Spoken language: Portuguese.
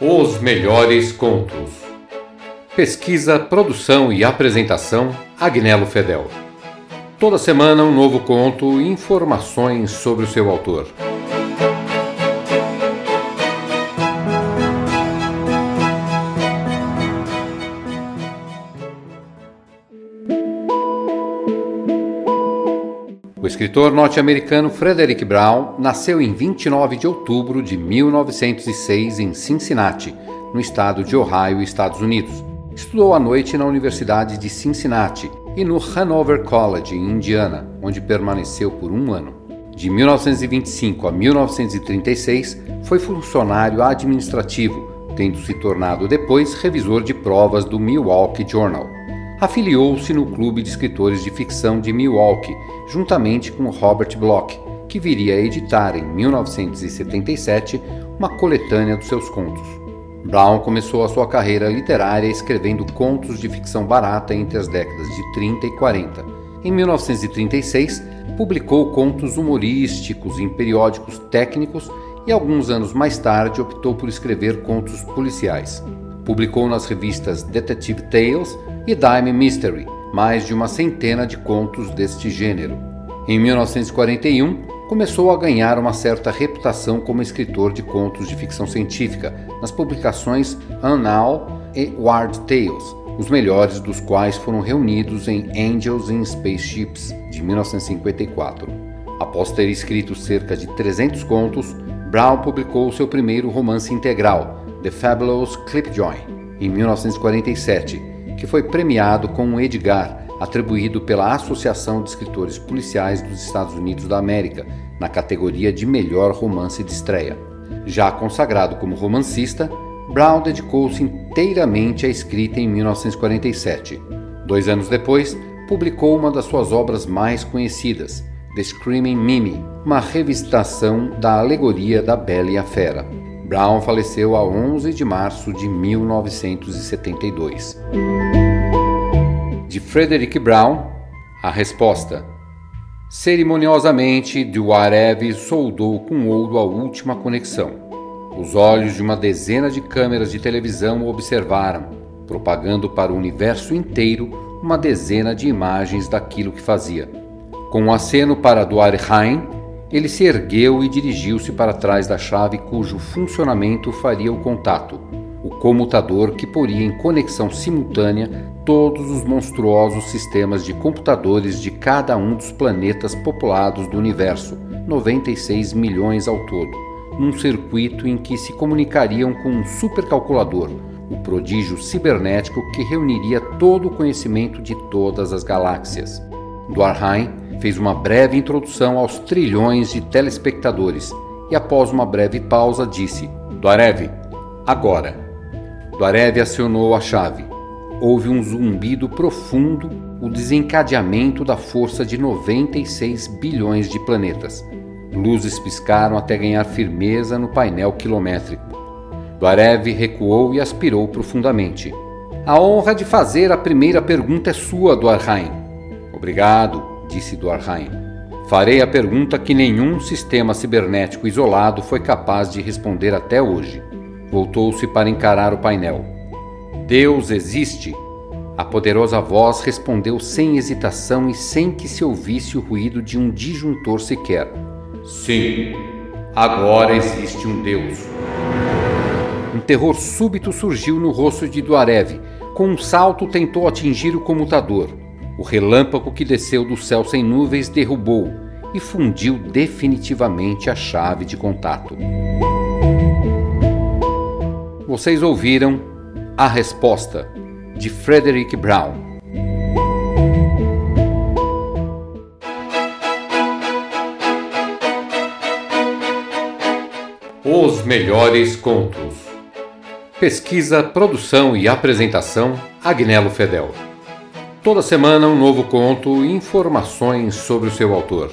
Os melhores contos. Pesquisa, produção e apresentação: Agnello Fedel. Toda semana um novo conto e informações sobre o seu autor. O escritor norte-americano Frederick Brown nasceu em 29 de outubro de 1906 em Cincinnati, no estado de Ohio, Estados Unidos. Estudou à noite na Universidade de Cincinnati e no Hanover College, em Indiana, onde permaneceu por um ano. De 1925 a 1936, foi funcionário administrativo, tendo se tornado depois revisor de provas do Milwaukee Journal afiliou-se no Clube de Escritores de Ficção de Milwaukee, juntamente com Robert Bloch, que viria a editar em 1977 uma coletânea dos seus contos. Brown começou a sua carreira literária escrevendo contos de ficção barata entre as décadas de 30 e 40. Em 1936, publicou contos humorísticos em periódicos técnicos e alguns anos mais tarde optou por escrever contos policiais. Publicou nas revistas Detective Tales e Dime Mystery, mais de uma centena de contos deste gênero. Em 1941, começou a ganhar uma certa reputação como escritor de contos de ficção científica nas publicações Unknown e Ward Tales, os melhores dos quais foram reunidos em Angels in Spaceships, de 1954. Após ter escrito cerca de 300 contos, Brown publicou seu primeiro romance integral, The Fabulous Clipjoy, em 1947, que foi premiado com um Edgar, atribuído pela Associação de Escritores Policiais dos Estados Unidos da América, na categoria de melhor romance de estreia. Já consagrado como romancista, Brown dedicou-se inteiramente à escrita em 1947. Dois anos depois, publicou uma das suas obras mais conhecidas, The Screaming Mimi, uma revisitação da alegoria da Bela e a Fera. Brown faleceu a 11 de março de 1972. De Frederick Brown, a resposta. Cerimoniosamente, Duarev soldou com ouro a última conexão. Os olhos de uma dezena de câmeras de televisão o observaram, propagando para o universo inteiro uma dezena de imagens daquilo que fazia. Com um aceno para Duarheim, ele se ergueu e dirigiu-se para trás da chave cujo funcionamento faria o contato, o comutador que poria em conexão simultânea todos os monstruosos sistemas de computadores de cada um dos planetas populados do universo, 96 milhões ao todo, num circuito em que se comunicariam com um supercalculador, o prodígio cibernético que reuniria todo o conhecimento de todas as galáxias. Dwarheim fez uma breve introdução aos trilhões de telespectadores e, após uma breve pausa, disse: Duarev, agora. Duarev acionou a chave. Houve um zumbido profundo, o desencadeamento da força de 96 bilhões de planetas. Luzes piscaram até ganhar firmeza no painel quilométrico. Duarev recuou e aspirou profundamente. A honra de fazer a primeira pergunta é sua, Duarheim. Obrigado, disse Duarheim. Farei a pergunta que nenhum sistema cibernético isolado foi capaz de responder até hoje. Voltou-se para encarar o painel. Deus existe? A poderosa voz respondeu sem hesitação e sem que se ouvisse o ruído de um disjuntor sequer. Sim, agora existe um Deus. Um terror súbito surgiu no rosto de Duarev. Com um salto, tentou atingir o comutador. O relâmpago que desceu do céu sem nuvens derrubou e fundiu definitivamente a chave de contato. Vocês ouviram A Resposta, de Frederick Brown. Os melhores contos. Pesquisa, produção e apresentação: Agnello Fedel. Toda semana um novo conto e informações sobre o seu autor.